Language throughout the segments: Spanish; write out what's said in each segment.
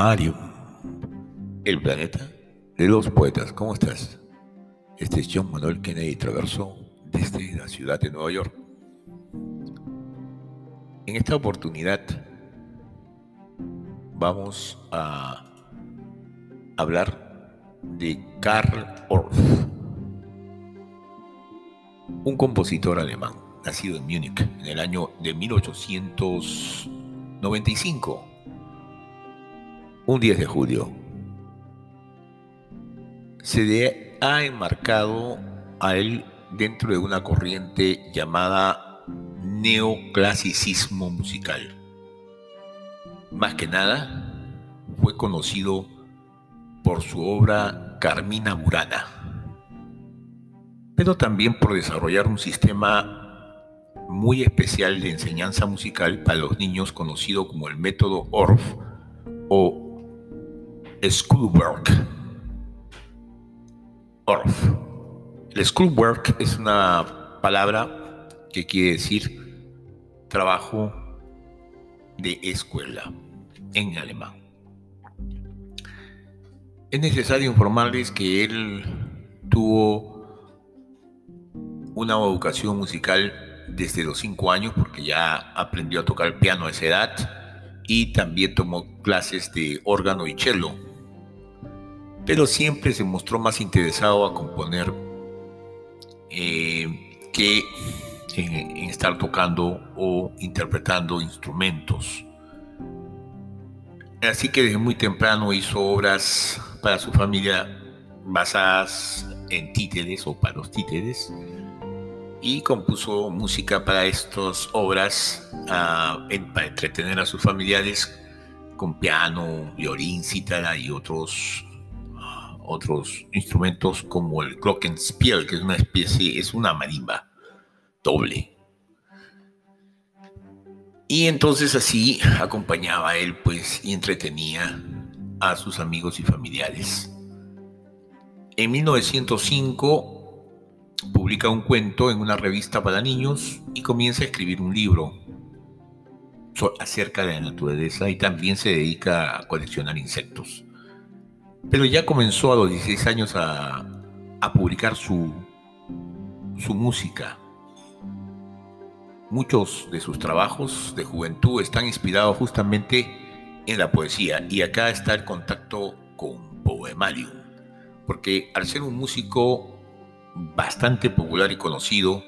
Mario, el planeta de los poetas. ¿Cómo estás? Este es John Manuel Kennedy Traverso desde la ciudad de Nueva York. En esta oportunidad vamos a hablar de Karl Orff, un compositor alemán nacido en Múnich en el año de 1895 un 10 de julio, se ha enmarcado a él dentro de una corriente llamada neoclasicismo musical. Más que nada, fue conocido por su obra Carmina Burana, pero también por desarrollar un sistema muy especial de enseñanza musical para los niños conocido como el método Orff o Schoolwork. Orff. El schoolwork es una palabra que quiere decir trabajo de escuela en alemán. Es necesario informarles que él tuvo una educación musical desde los 5 años porque ya aprendió a tocar piano a esa edad y también tomó clases de órgano y cello pero siempre se mostró más interesado a componer eh, que en, estar tocando o interpretando instrumentos. Así que desde muy temprano hizo obras para su familia basadas en títeres o para los títeres y compuso música para estas obras ah, para entretener a sus familiares con piano, violín, cítara y otros otros instrumentos como el glockenspiel, que es una especie, es una marimba doble. Y entonces así acompañaba a él, pues, y entretenía a sus amigos y familiares. En 1905 publica un cuento en una revista para niños y comienza a escribir un libro acerca de la naturaleza y también se dedica a coleccionar insectos. Pero ya comenzó a los 16 años a, publicar su, música. Muchos de sus trabajos de juventud están inspirados justamente en la poesía y acá está el contacto con Poemarium, porque al ser un músico bastante popular y conocido,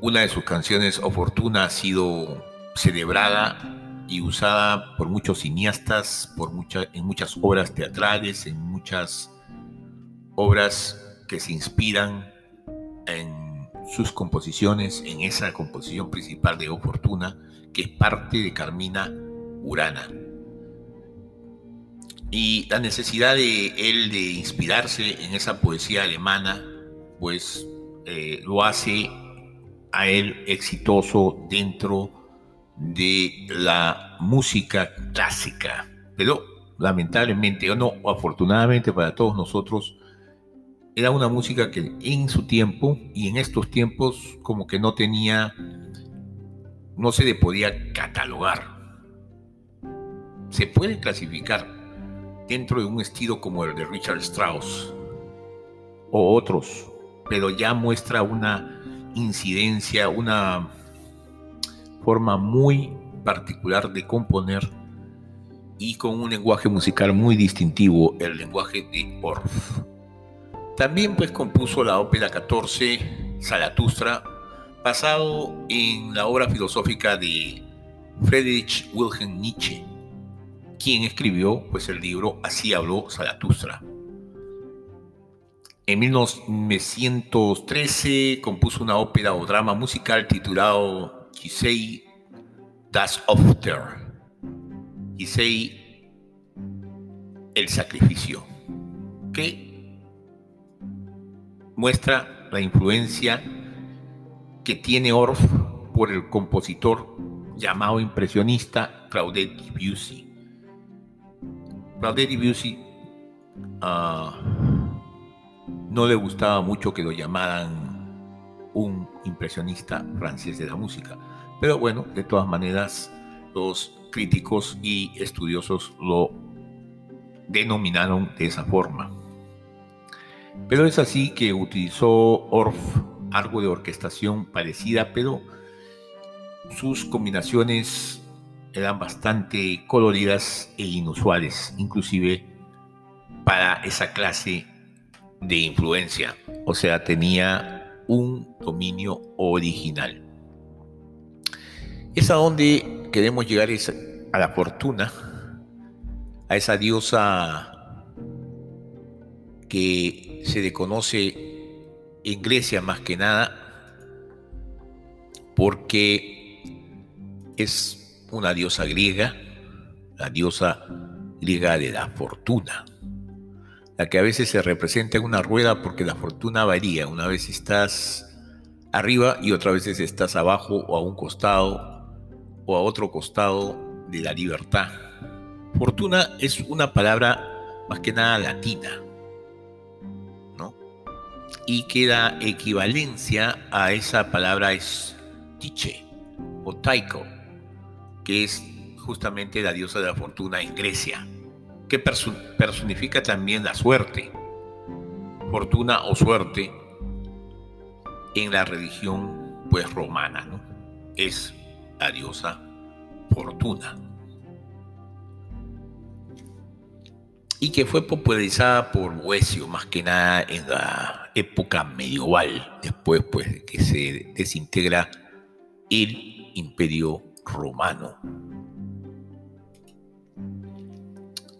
una de sus canciones, Oportuna, ha sido celebrada y usada por muchos cineastas, por en muchas obras teatrales, en muchas obras que se inspiran en sus composiciones, en esa composición principal de Oportuna, que es parte de Carmina Urana. Y la necesidad de él de inspirarse en esa poesía alemana, pues eh, lo hace a él exitoso dentro de la música clásica, pero lamentablemente o no, afortunadamente para todos nosotros, era una música que en su tiempo y en estos tiempos como que no tenía, no se le podía catalogar. Se puede clasificar dentro de un estilo como el de Richard Strauss o otros, pero ya muestra una incidencia, una forma muy particular de componer y con un lenguaje musical muy distintivo, el lenguaje de Orff. También pues compuso la ópera 14, Zaratustra, basado en la obra filosófica de Friedrich Wilhelm Nietzsche, quien escribió pues el libro Así habló Zaratustra. En 1913 compuso una ópera o drama musical titulado das Ofter. Gisei el sacrificio. Que muestra la influencia que tiene Orff por el compositor llamado impresionista Claudette Debussy. Claudette Debussy ah, no le gustaba mucho que lo llamaran un impresionista francés de la música. Pero bueno, de todas maneras, los críticos y estudiosos lo denominaron de esa forma. Pero es así que utilizó Orff algo de orquestación parecida, pero sus combinaciones eran bastante coloridas e inusuales, inclusive para esa clase de influencia. O sea, tenía un dominio original. Es a donde queremos llegar es a la fortuna, a esa diosa que se le conoce en Grecia más que nada, porque es una diosa griega, la diosa griega de la fortuna, la que a veces se representa en una rueda porque la fortuna varía, una vez estás arriba y otra vez estás abajo o a un costado o a otro costado de la libertad. Fortuna es una palabra más que nada latina, y que da equivalencia a esa palabra es Tiche o Taiko, que es justamente la diosa de la fortuna en Grecia, que personifica también la suerte, fortuna o suerte en la religión pues romana, ¿no? Es la diosa fortuna. y que fue popularizada por Boesio más que nada en la época medieval, después pues de que se desintegra el imperio romano.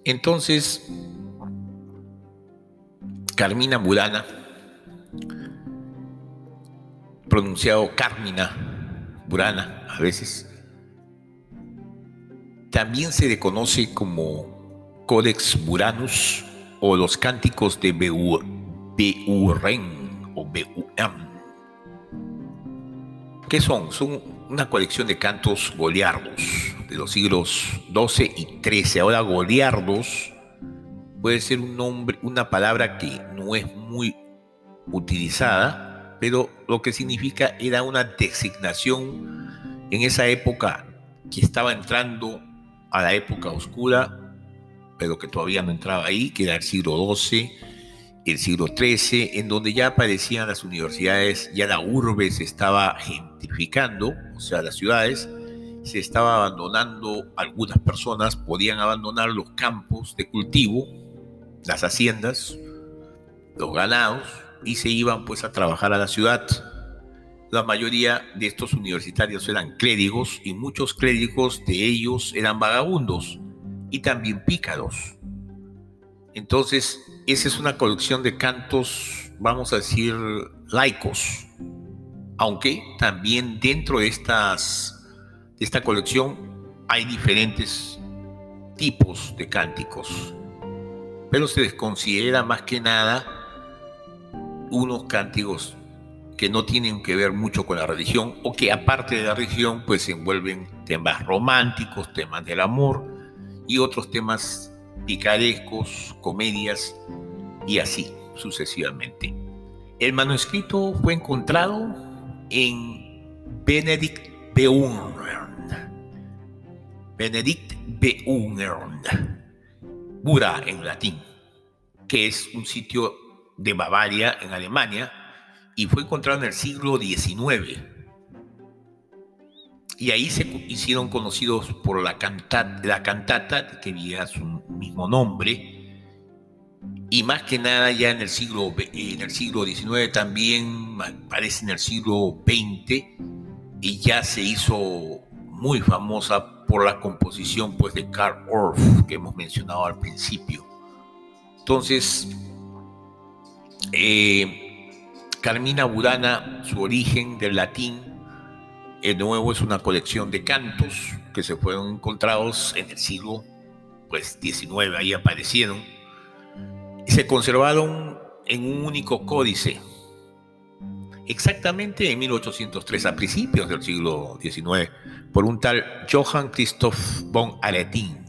Entonces, Carmina Burana, pronunciado Carmina Burana a veces, también se le conoce como Codex Buranus o los cánticos de Beuren o Beuram. ¿Qué son? Son una colección de cantos goliardos de los siglos XII y XIII. Ahora goliardos puede ser un nombre, una palabra que no es muy utilizada, pero lo que significa era una designación en esa época que estaba entrando a la época oscura pero que todavía no entraba ahí, que era el siglo XII, el siglo XIII, en donde ya aparecían las universidades, ya la urbe se estaba gentrificando, o sea, las ciudades, se estaba abandonando, algunas personas podían abandonar los campos de cultivo, las haciendas, los ganados, y se iban pues a trabajar a la ciudad. La mayoría de estos universitarios eran clérigos y muchos clérigos de ellos eran vagabundos y también pícaros. Entonces, esa es una colección de cantos, vamos a decir, laicos, aunque también dentro de, estas, de esta colección hay diferentes tipos de cánticos, pero se les considera más que nada unos cánticos que no tienen que ver mucho con la religión o que aparte de la religión pues envuelven temas románticos, temas del amor, y otros temas picarescos, comedias y así sucesivamente. El manuscrito fue encontrado en Benedict Beungern. Benedict Beungern. Bura en latín, que es un sitio de Bavaria en Alemania y fue encontrado en el siglo XIX y ahí se hicieron conocidos por la, cantata, la cantata, que lleva su mismo nombre, y más que nada ya en el siglo, en el siglo XIX también, parece en el siglo XX, y ya se hizo muy famosa por la composición pues, de Karl Orff, que hemos mencionado al principio. Entonces, eh, Carmina Burana, su origen del latín, de nuevo es una colección de cantos que se fueron encontrados en el siglo pues, XIX, ahí aparecieron, y se conservaron en un único códice, exactamente en 1803, a principios del siglo XIX, por un tal Johann Christoph von Aretin,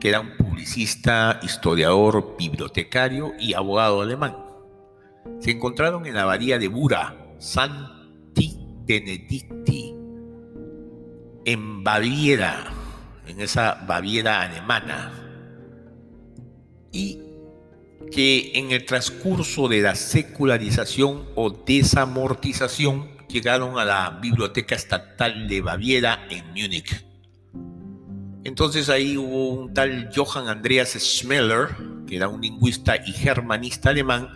que era un historiador, bibliotecario y abogado alemán. Se encontraron en la abadía de Bura, San Benedicti, en Baviera, en esa Baviera alemana, y que en el transcurso de la secularización o desamortización llegaron a la Biblioteca Estatal de Baviera en Múnich. Entonces ahí hubo un tal Johann Andreas Schmeller, que era un lingüista y germanista alemán,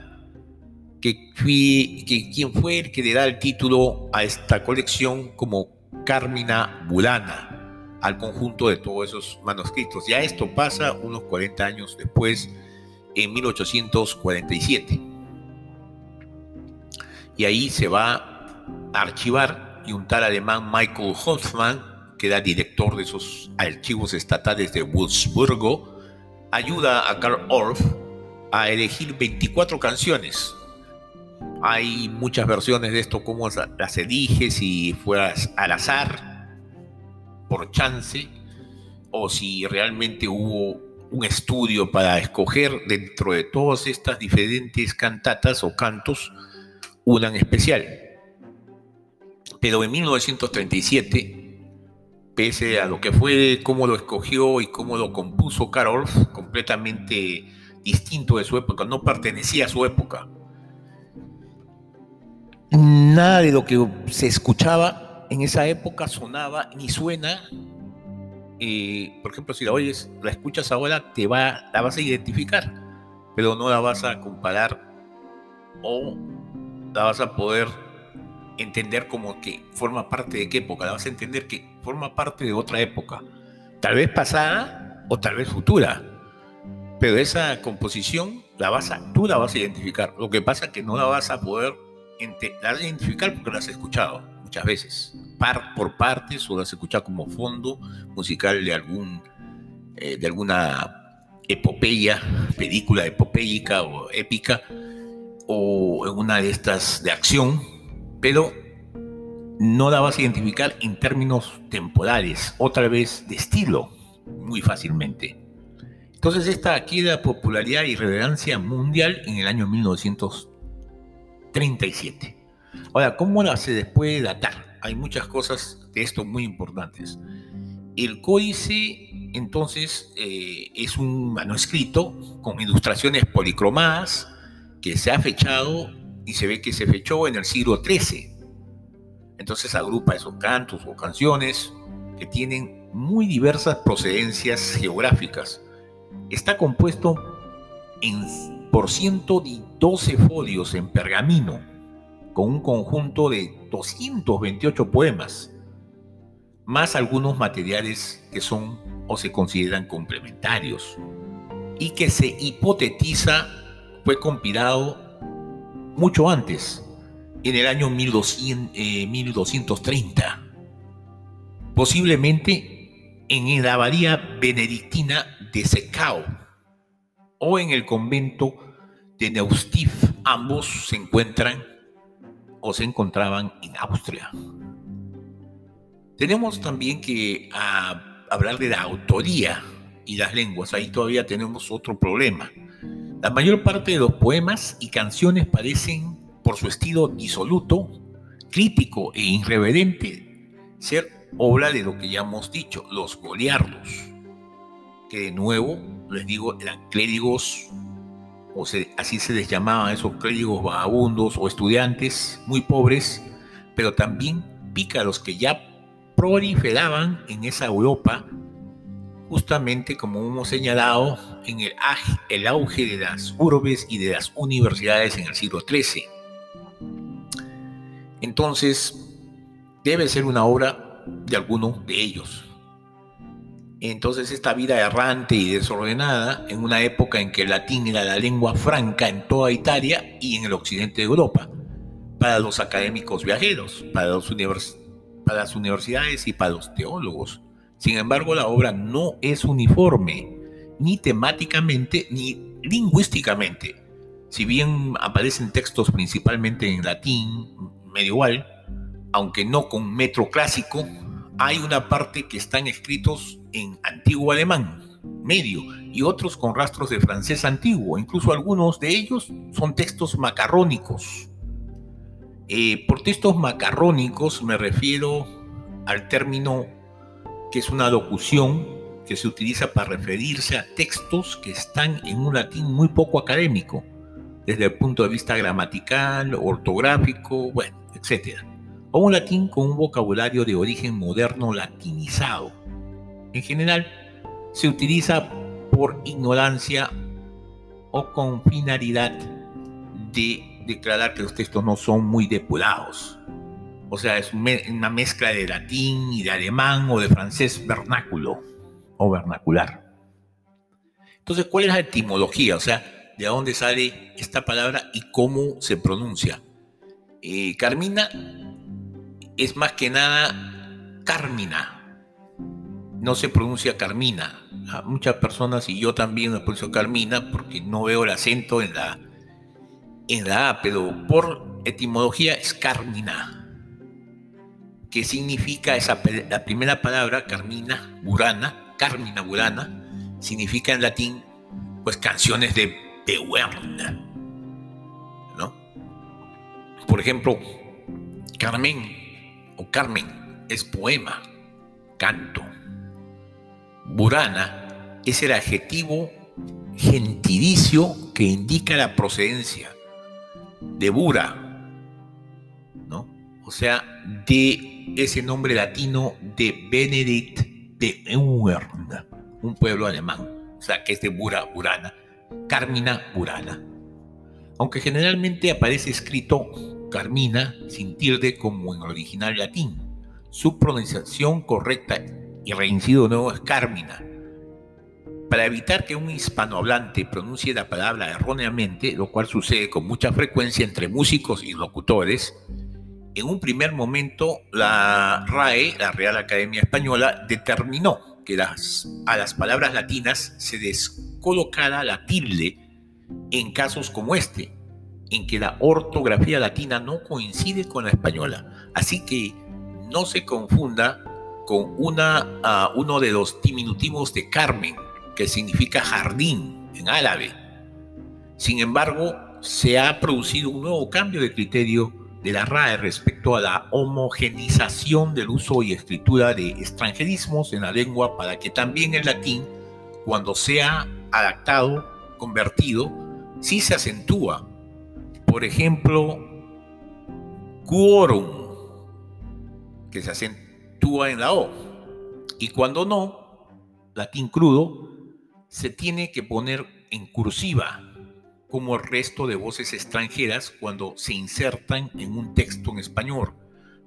que, quien fue el que le da el título a esta colección como Carmina Burana, al conjunto de todos esos manuscritos. Ya esto pasa unos 40 años después, en 1847. Y ahí se va a archivar y un tal alemán Michael Hoffmann que director de esos archivos estatales de Wurzburgo, ayuda a Karl Orff a elegir 24 canciones. Hay muchas versiones de esto, cómo las elige, si fueras al azar, por chance, o si realmente hubo un estudio para escoger dentro de todas estas diferentes cantatas o cantos una en especial. Pero en 1937 pese a lo que fue, cómo lo escogió y cómo lo compuso Karol, completamente distinto de su época, no pertenecía a su época. Nada de lo que se escuchaba en esa época sonaba ni suena. Eh, por ejemplo, si la oyes, la escuchas ahora, te va, la vas a identificar, pero no la vas a comparar o la vas a poder entender como que forma parte de qué época, la vas a entender que forma parte de otra época, tal vez pasada o tal vez futura, pero esa composición la vas a, tú la vas a identificar. Lo que pasa es que no la vas a poder identificar porque la has escuchado muchas veces, par por partes o la has escuchado como fondo musical de algún eh, de alguna epopeya, película epopéica o épica o en una de estas de acción pero no la vas a identificar en términos temporales, otra vez de estilo, muy fácilmente. Entonces esta adquiere popularidad y relevancia mundial en el año 1937. Ahora, ¿cómo la se puede datar? Hay muchas cosas de esto muy importantes. El códice, entonces, eh, es un manuscrito con ilustraciones policromadas que se ha fechado y se ve que se fechó en el siglo XIII. Entonces agrupa esos cantos o canciones que tienen muy diversas procedencias geográficas. Está compuesto en, por 112 folios en pergamino, con un conjunto de 228 poemas, más algunos materiales que son o se consideran complementarios, y que se hipotetiza fue compilado mucho antes, en el año 1230, eh, posiblemente en la abadía benedictina de Secao o en el convento de Neustift. Ambos se encuentran o se encontraban en Austria. Tenemos también que ah, hablar de la autoría y las lenguas. Ahí todavía tenemos otro problema. La mayor parte de los poemas y canciones parecen, por su estilo disoluto, crítico e irreverente, ser obra de lo que ya hemos dicho, los goliardos, que de nuevo, les digo, eran clérigos, o así se les llamaban esos clérigos vagabundos o estudiantes muy pobres, pero también pícaros que ya proliferaban en esa Europa justamente como hemos señalado en el, auge de las urbes y de las universidades en el siglo XIII. Entonces, debe ser una obra de alguno de ellos. Entonces, esta vida errante y desordenada, en una época en que el latín era la lengua franca en toda Italia y en el occidente de Europa, para los académicos viajeros, para, los para las universidades y para los teólogos, sin embargo, la obra no es uniforme, ni temáticamente ni lingüísticamente. Si bien aparecen textos principalmente en latín medieval, aunque no con metro clásico, hay una parte que están escritos en antiguo alemán, medio, y otros con rastros de francés antiguo. Incluso algunos de ellos son textos macarrónicos. Eh, por textos macarrónicos me refiero al término que es una locución que se utiliza para referirse a textos que están en un latín muy poco académico, desde el punto de vista gramatical, ortográfico, bueno, etc. O un latín con un vocabulario de origen moderno latinizado. En general, se utiliza por ignorancia o con finalidad de declarar que los textos no son muy depurados. O sea, es una mezcla de latín y de alemán o de francés vernáculo o vernacular. Entonces, ¿cuál es la etimología? O sea, ¿de dónde sale esta palabra y cómo se pronuncia? Eh, Carmina es más que nada Carmina. No se pronuncia Carmina. A muchas personas, y yo también me pronuncio Carmina porque no veo el acento en la, en la A, pero por etimología es Carmina. ¿Qué significa esa, la primera palabra, Carmina, Burana? Carmina Burana, significa en latín, pues canciones de Pehuerna, ¿no? Por ejemplo, Carmen o Carmen es poema, canto. Burana es el adjetivo gentilicio que indica la procedencia de Bura, ¿no? O sea, de ese nombre latino de Benedict de un pueblo alemán, o sea, que es de Bura, Burana, Carmina Burana. Aunque generalmente aparece escrito Carmina sin tilde como en el original latín, su pronunciación correcta y reincido nuevo es Carmina. Para evitar que un hispanohablante pronuncie la palabra erróneamente, lo cual sucede con mucha frecuencia entre músicos y locutores, en un primer momento la RAE, la Real Academia Española, determinó que las, a las palabras latinas se descolocara la tilde en casos como este, en que la ortografía latina no coincide con la española. Así que no se confunda con una, uno de los diminutivos de Carmen, que significa jardín en árabe. Sin embargo, se ha producido un nuevo cambio de criterio de la RAE respecto a la homogenización del uso y escritura de extranjerismos en la lengua para que también el latín, cuando sea adaptado, convertido, sí se acentúa. Por ejemplo, quorum, que se acentúa en la O. Y cuando no, latín crudo, se tiene que poner en cursiva como el resto de voces extranjeras cuando se insertan en un texto en español.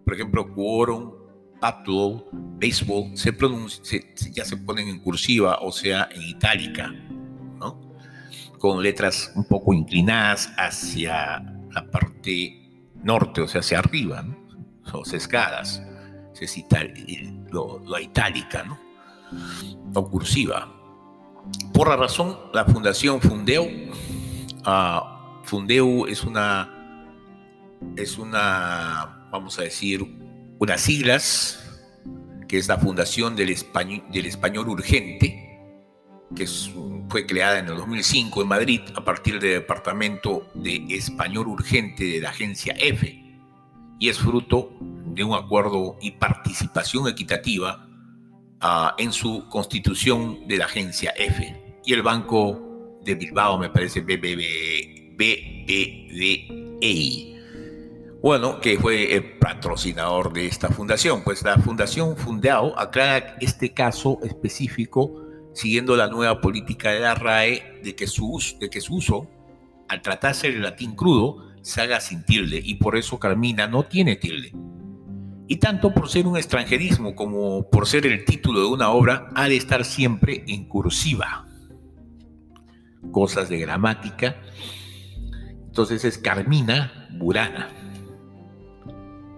Por ejemplo, quorum, paddle, baseball, se pronuncia, ya se ponen en cursiva, o sea, en itálica, ¿no? con letras un poco inclinadas hacia la parte norte, o sea, hacia arriba, ¿no? o sesgadas, es lo, lo itálica, ¿no? o cursiva. Por la razón, la Fundación Fundeo Fundeu es una, es una, vamos a decir, unas siglas, que es la Fundación del Español, Urgente, que fue creada en el 2005 en Madrid a partir del Departamento de Español Urgente de la agencia EFE, y es fruto de un acuerdo y participación equitativa ah, en su constitución de la agencia EFE. Y el Banco de Bilbao, me parece, BBB, BBDEI. Bueno, que fue el patrocinador de esta fundación. Pues la Fundación Fundao aclara este caso específico siguiendo la nueva política de la RAE de que su, de que su uso, al tratarse el latín crudo, se sin tilde y por eso Carmina no tiene tilde. Y tanto por ser un extranjerismo como por ser el título de una obra, ha de estar siempre en cursiva cosas de gramática. Entonces es Carmina Burana.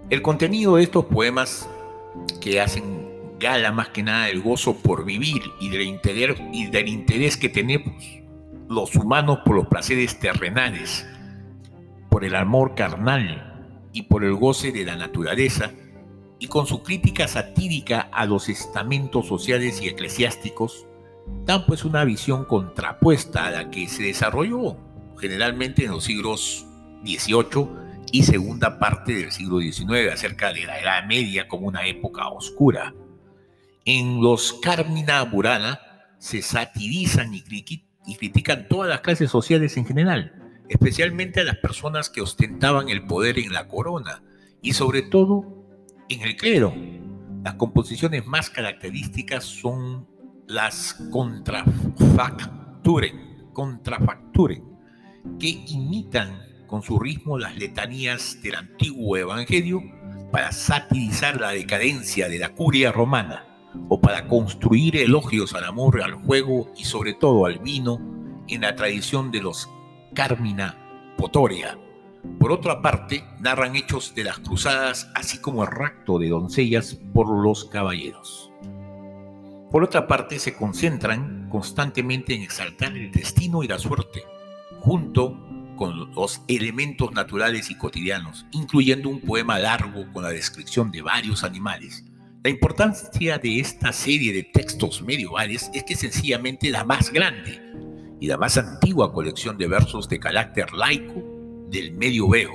El contenido de estos poemas que hacen gala más que nada del gozo por vivir y del interés, y del interés que tenemos los humanos por los placeres terrenales, por el amor carnal y por el goce de la naturaleza, y con su crítica satírica a los estamentos sociales y eclesiásticos, dan pues una visión contrapuesta a la que se desarrolló generalmente en los siglos XVIII y segunda parte del siglo XIX acerca de la Edad Media como una época oscura. En los Carmina Burana se satirizan y, y critican todas las clases sociales en general, especialmente a las personas que ostentaban el poder en la corona y sobre todo en el clero. Las composiciones más características son las contrafacturen, que imitan con su ritmo las letanías del antiguo evangelio para satirizar la decadencia de la curia romana o para construir elogios al amor, al juego y sobre todo al vino en la tradición de los Carmina Potoria. Por otra parte, narran hechos de las cruzadas, así como el rapto de doncellas por los caballeros. Por otra parte, se concentran constantemente en exaltar el destino y la suerte, junto con los elementos naturales y cotidianos, incluyendo un poema largo con la descripción de varios animales. La importancia de esta serie de textos medievales es que sencillamente la más grande y la más antigua colección de versos de carácter laico del medioveo,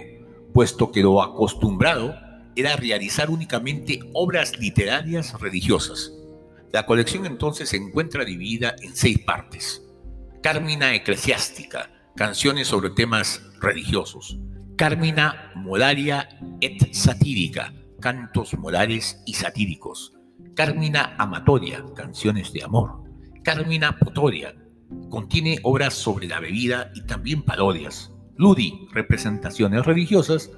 puesto que lo acostumbrado era realizar únicamente obras literarias religiosas la colección entonces se encuentra dividida en seis partes. Carmina eclesiástica, canciones sobre temas religiosos. Carmina modaria et satírica, cantos morales y satíricos. Carmina amatoria, canciones de amor. Carmina potoria, contiene obras sobre la bebida y también parodias. Ludi, representaciones religiosas.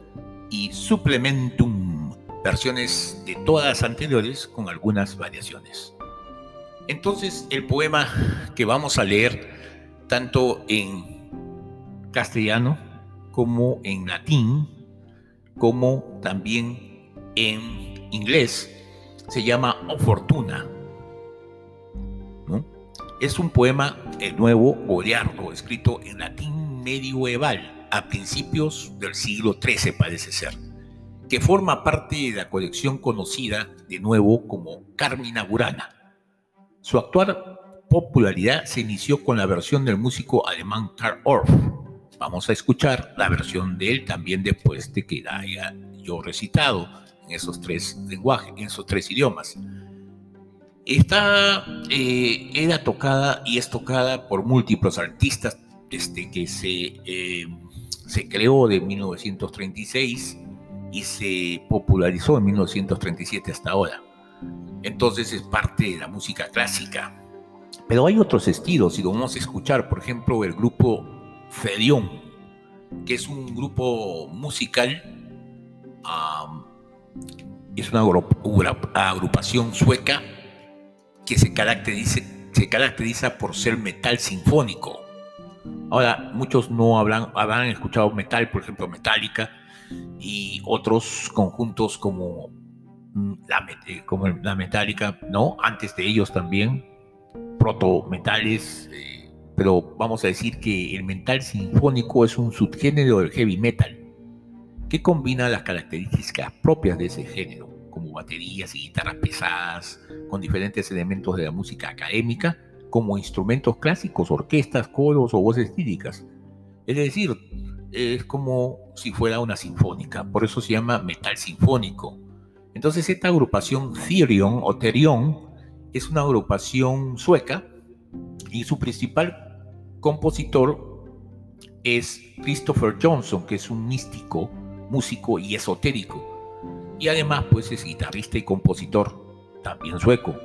Y Supplementum, versiones de todas anteriores con algunas variaciones. Entonces, el poema que vamos a leer, tanto en castellano como en latín, como también en inglés, se llama O Fortuna. Es un poema, el nuevo Goliardo, escrito en latín medieval a principios del siglo XIII, parece ser, que forma parte de la colección conocida de nuevo como Carmina Burana su actual popularidad se inició con la versión del músico alemán Karl Orff. Vamos a escuchar la versión de él también después de que la haya yo recitado en esos tres lenguajes, en esos tres idiomas. Esta eh, era tocada y es tocada por múltiples artistas desde que se, eh, se creó de 1936 y se popularizó en 1937 hasta ahora entonces es parte de la música clásica. Pero hay otros estilos y lo vamos a escuchar, por ejemplo, el grupo Fedión, que es un grupo musical, es una agrupación sueca que se caracteriza, se caracteriza por ser metal sinfónico. Ahora, muchos no hablan, habrán escuchado metal, por ejemplo, Metallica, y otros conjuntos como la, como la metálica, ¿no? Antes de ellos también, proto-metales, eh, pero vamos a decir que el metal sinfónico es un subgénero del heavy metal, que combina las características propias de ese género, como baterías y guitarras pesadas, con diferentes elementos de la música académica, como instrumentos clásicos, orquestas, coros o voces líricas. Es decir, es como si fuera una sinfónica, por eso se llama metal sinfónico entonces esta agrupación Therion o Therion es una agrupación sueca y su principal compositor es Christopher Johnson, que es un místico, músico y esotérico. Y además pues es guitarrista y compositor, también sueco.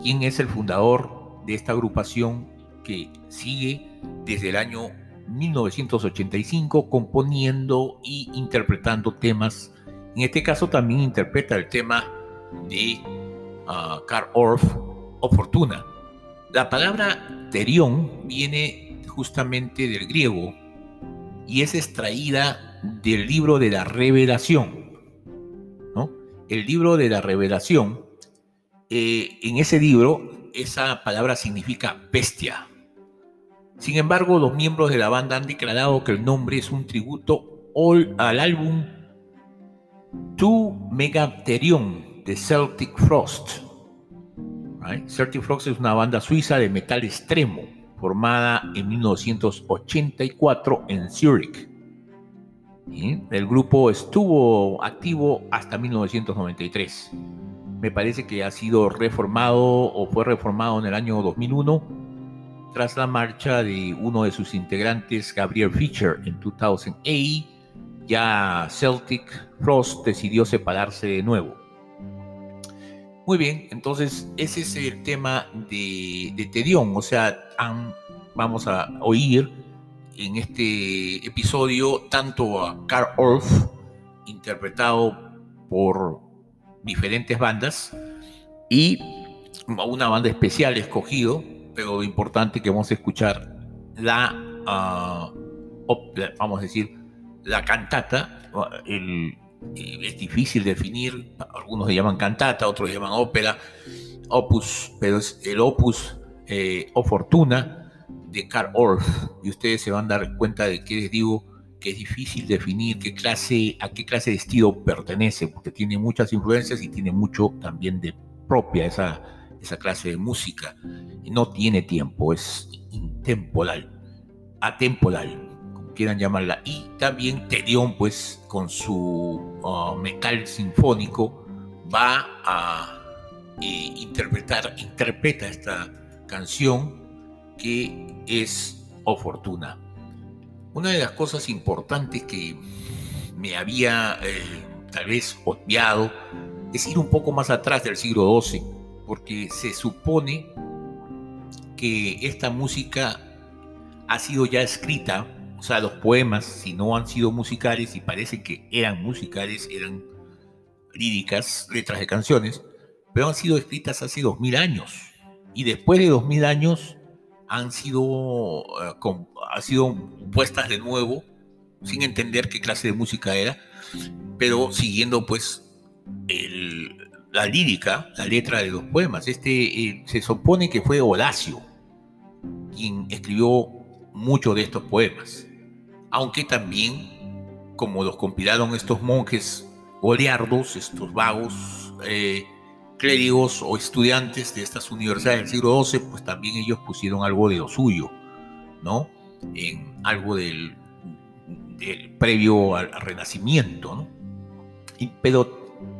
Quien es el fundador de esta agrupación que sigue desde el año 1985 componiendo y interpretando temas en este caso también interpreta el tema de uh, Karl Orff o Fortuna. La palabra terión viene justamente del griego y es extraída del libro de la revelación. El libro de la revelación, eh, en ese libro esa palabra significa bestia. Sin embargo, los miembros de la banda han declarado que el nombre es un tributo al álbum Tu Megatherium de Celtic Frost. Celtic Frost es una banda suiza de metal extremo formada en 1984 en Zurich. El grupo estuvo activo hasta 1993. me parece que ha sido reformado o fue reformado en el año 2001 tras la marcha de uno de sus integrantes, Gabriel Fischer, en 2008, ya Celtic Frost decidió separarse de nuevo. Muy bien, entonces ese es el tema de, de Tedión, o sea, vamos a oír en este episodio tanto a Carl Orff, interpretado por diferentes bandas, y una banda especial escogido, pero importante que vamos a escuchar la, ah, vamos a decir, la cantata, es difícil definir, algunos llaman cantata, otros llaman ópera, opus, pero es el opus eh, o fortuna de Karl Orff, y ustedes se van a dar cuenta de que les digo que es difícil definir qué clase, a qué clase de estilo pertenece, porque tiene muchas influencias y tiene mucho también de propia esa, esa clase de música. No tiene tiempo, es intemporal, atemporal, quieran llamarla. Y también Tedión, pues, con su uh, metal sinfónico, va a eh, interpretar, interpreta esta canción que es O Fortuna. Una de las cosas importantes que me había eh, tal vez obviado es ir un poco más atrás del siglo XII porque se supone que esta música ha sido ya escrita, o sea, los poemas, si no han sido musicales, y parece que eran musicales, eran líricas, letras de canciones, pero han sido escritas hace dos mil años. Y después de dos mil años han sido, uh, sido puestas de nuevo, sin entender qué clase de música era, pero siguiendo pues la lírica, la letra de los poemas. Este eh, se supone que fue Horacio quien escribió muchos de estos poemas, aunque también, como los compilaron estos monjes oleardos, estos vagos eh, clérigos o estudiantes de estas universidades del siglo XII, pues también ellos pusieron algo de lo suyo, ¿no? En algo del, previo al, Renacimiento, ¿no? pero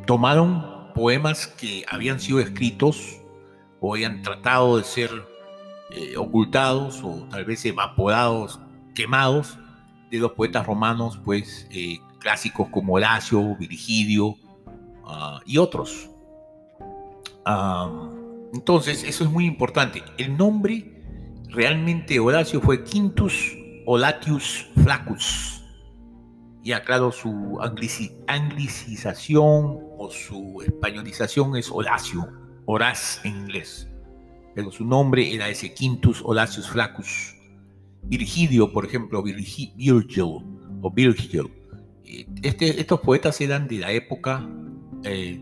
tomaron poemas que habían sido escritos o habían tratado de ser eh, ocultados o tal vez evaporados, quemados de los poetas romanos, pues eh, clásicos como Horacio, Virgilio ah, y otros. entonces, eso es muy importante. El nombre realmente Horacio fue Quintus Olatius Flaccus y claro, su anglicización o su españolización es Horacio, Horaz en inglés. Pero su nombre era ese Quintus Horacius Flaccus. Virgilio, por ejemplo, Virgil, o Virgil. Eh, este, estos poetas eran de la época eh,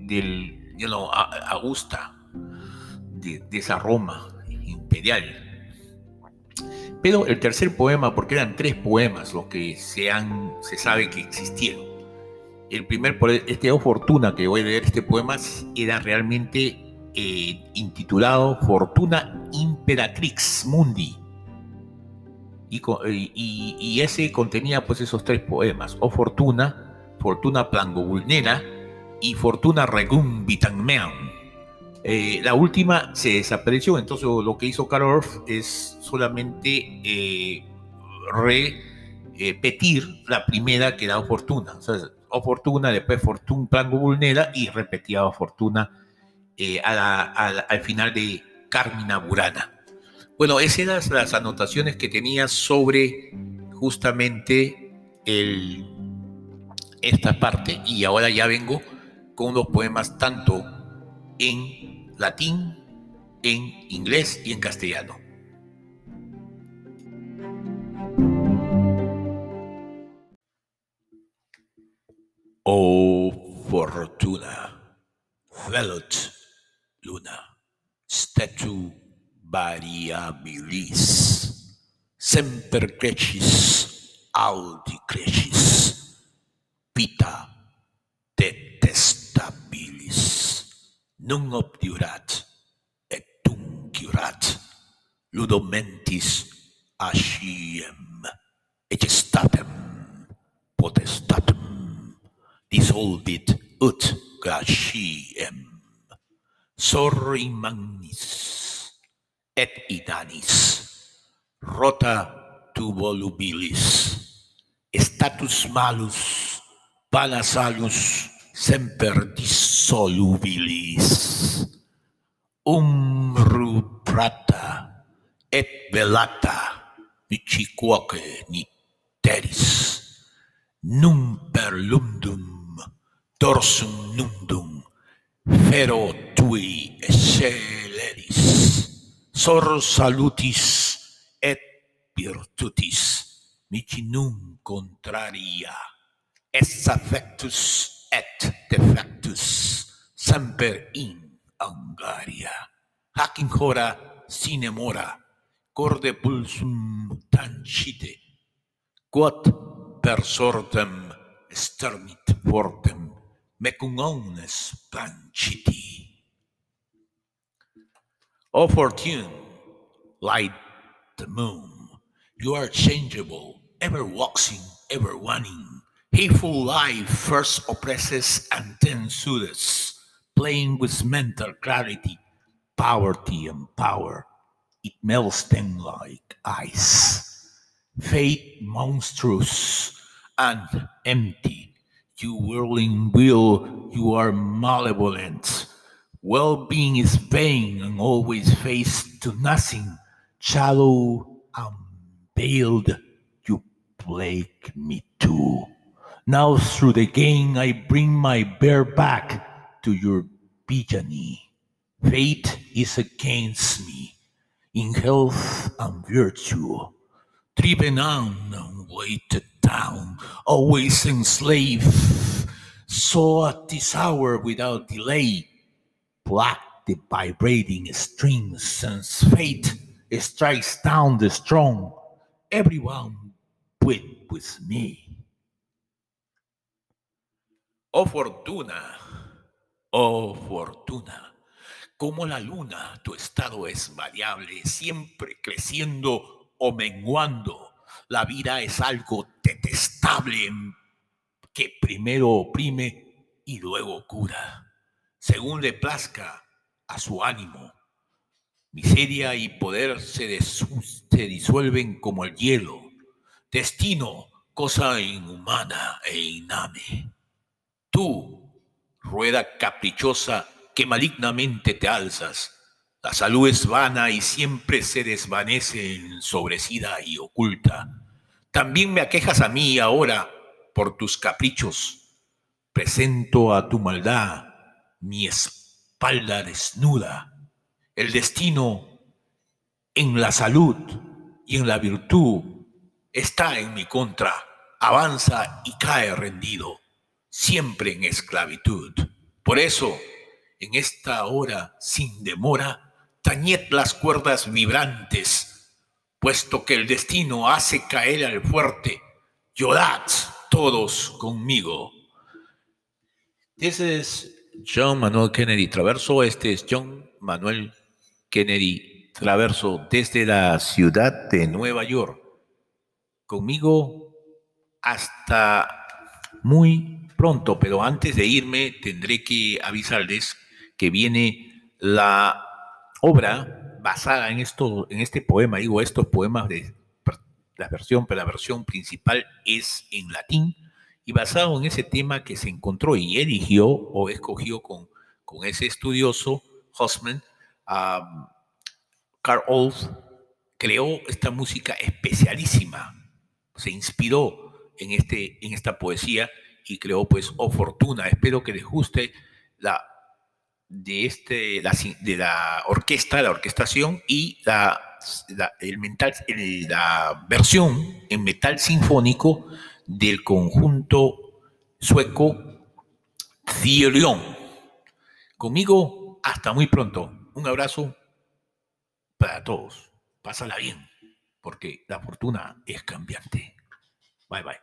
del, you know, Augusta, de, esa Roma imperial pero el tercer poema, porque eran tres poemas los que se, han, se sabe que existieron. El primer, este O Fortuna, que voy a leer este poema, era realmente eh, intitulado Fortuna Imperatrix Mundi. Y, ese contenía pues esos tres poemas, O Fortuna, Fortuna Plangobulnera y Fortuna Regum Vitanmeam. Eh, la última se desapareció, entonces lo que hizo Karl Orff es solamente eh, repetir la primera que era Fortuna. O sea, Fortuna, después Fortuna Plango Vulnera y repetía Fortuna eh, al final de Carmina Burana. Bueno, esas eran las anotaciones que tenía sobre justamente esta parte y ahora ya vengo con unos poemas tanto en latín, en inglés y en castellano. Oh fortuna, velut luna. Statu variabilis. Semper crescis audi crescis pita detestabilis. Non obturat et tuncurat ludomentis asciem et statem potestatem. Dissolvit ut gratiam sorri magnis, et idanis, rota tu volubilis, status malus, panasalus, semper dissolubilis, umru prata, et velata, miciquoque niteris, num per lundum, dorsum nundum, fero tui excelleris, sor salutis et virtutis, mici num contraria, es affectus et defectus, semper in Angaria. Hac in hora sine mora, corde pulsum tancite, quod per sortem sternit fortem omnes planciti. O fortune, light the moon, you are changeable, ever waxing, ever waning. Hateful life first oppresses and then soothes, playing with mental clarity, poverty, and power. It melts them like ice. Fate monstrous and empty. You whirling wheel, you are malevolent. Well being is vain and always face to nothing. Shallow and veiled, you plague me too. Now through the gain I bring my bear back to your pigeony. Fate is against me in health and virtue. Driven on weighted down, always enslaved. So at this hour without delay, pluck the vibrating strings since fate strikes down the strong. Everyone quit with me. Oh fortuna, oh fortuna, como la luna, tu estado es variable, siempre creciendo o menguando. La vida es algo detestable que primero oprime y luego cura, según le plazca a su ánimo. Miseria y poder se, se disuelven como el hielo. Destino, cosa inhumana e iname. Tú, rueda caprichosa que malignamente te alzas. La salud es vana y siempre se desvanece ensobrecida y oculta. También me aquejas a mí ahora por tus caprichos. Presento a tu maldad mi espalda desnuda. El destino en la salud y en la virtud está en mi contra. Avanza y cae rendido, siempre en esclavitud. Por eso, en esta hora sin demora, tañed las cuerdas vibrantes, puesto que el destino hace caer al fuerte. Llorad todos conmigo. Ese es John Manuel Kennedy Traverso. Este es John Manuel Kennedy Traverso desde la ciudad de Nueva York. Conmigo hasta muy pronto, pero antes de irme tendré que avisarles que viene la obra basada en esto, en este poema. Digo estos poemas de la versión, pero la versión principal es en latín y basado en ese tema que se encontró y eligió o escogió con, con ese estudioso Hosman, um, Carl Olf creó esta música especialísima, se inspiró en, este, en esta poesía y creó pues Oh Fortuna. Espero que les guste la de, este, la, de la orquesta, la orquestación y la, la, el mental, la versión en metal sinfónico del conjunto sueco Therion. Conmigo, hasta muy pronto. Un abrazo para todos. Pásala bien, porque la fortuna es cambiante. Bye bye.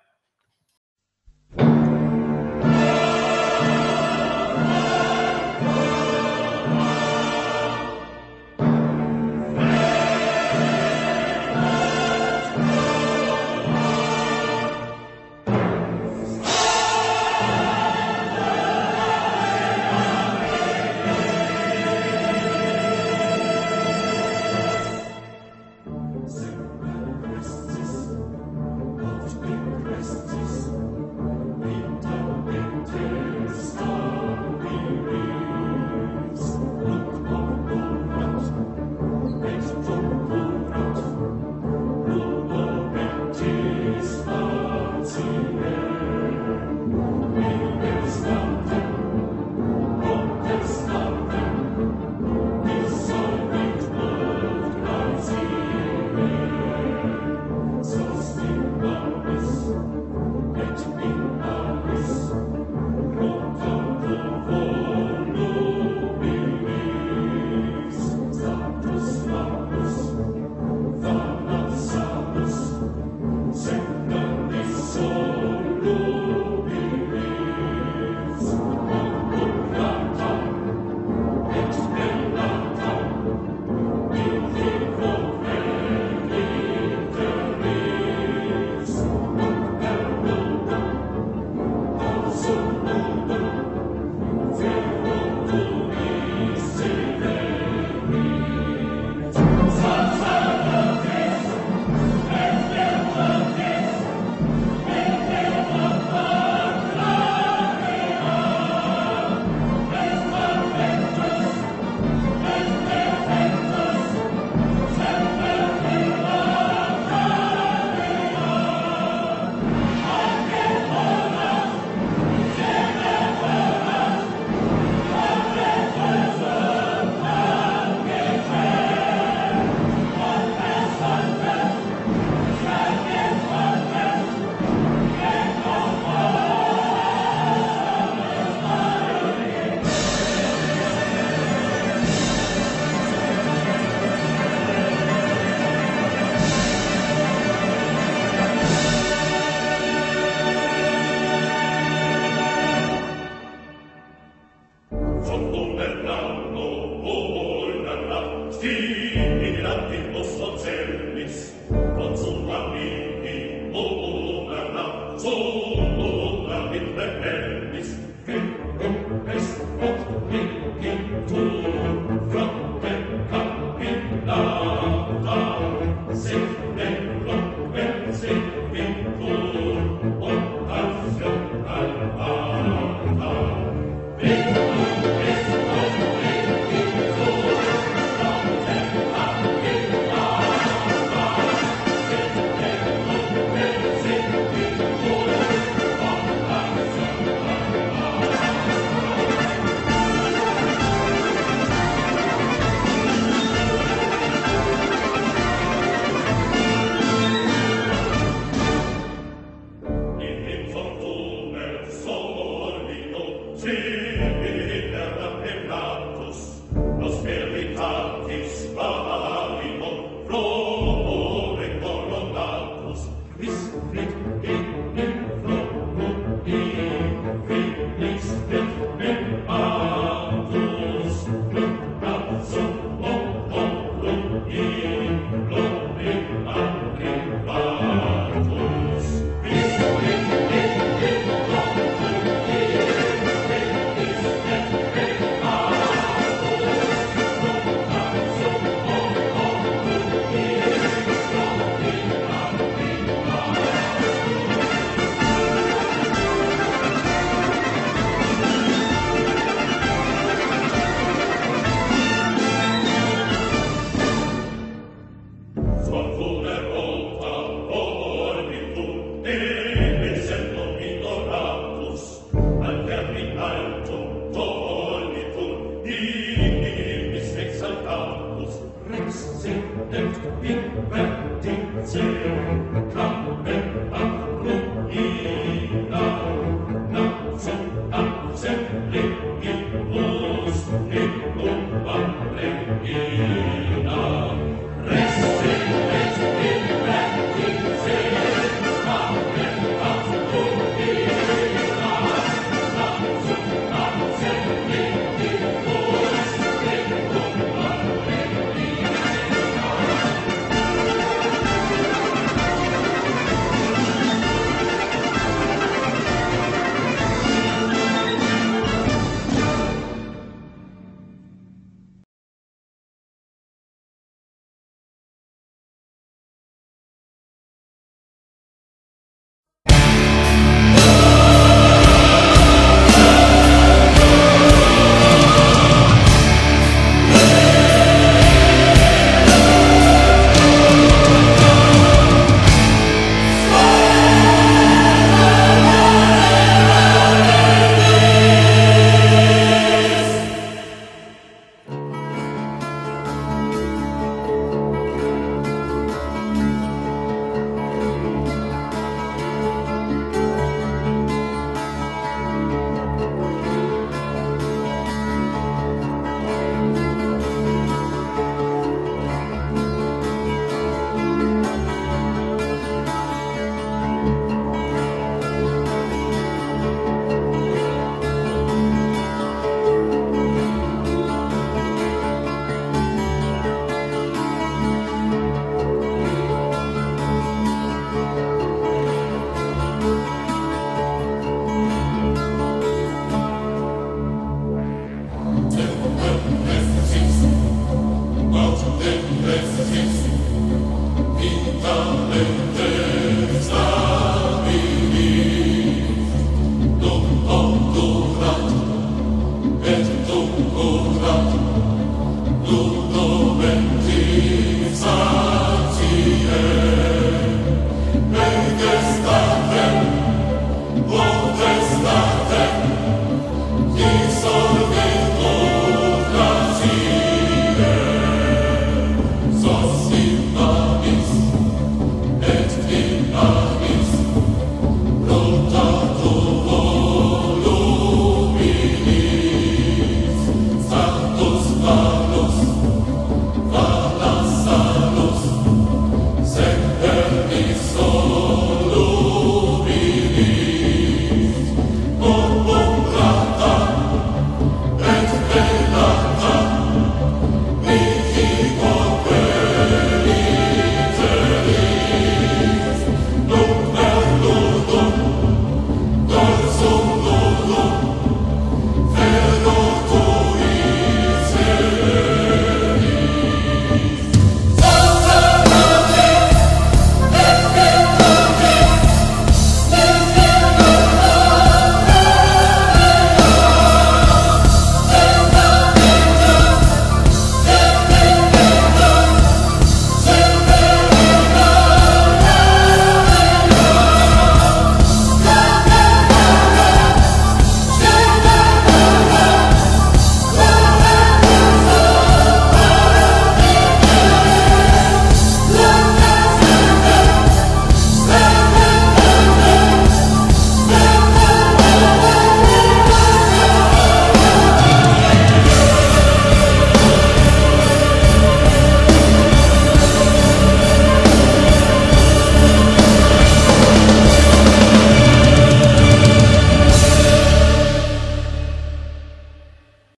love.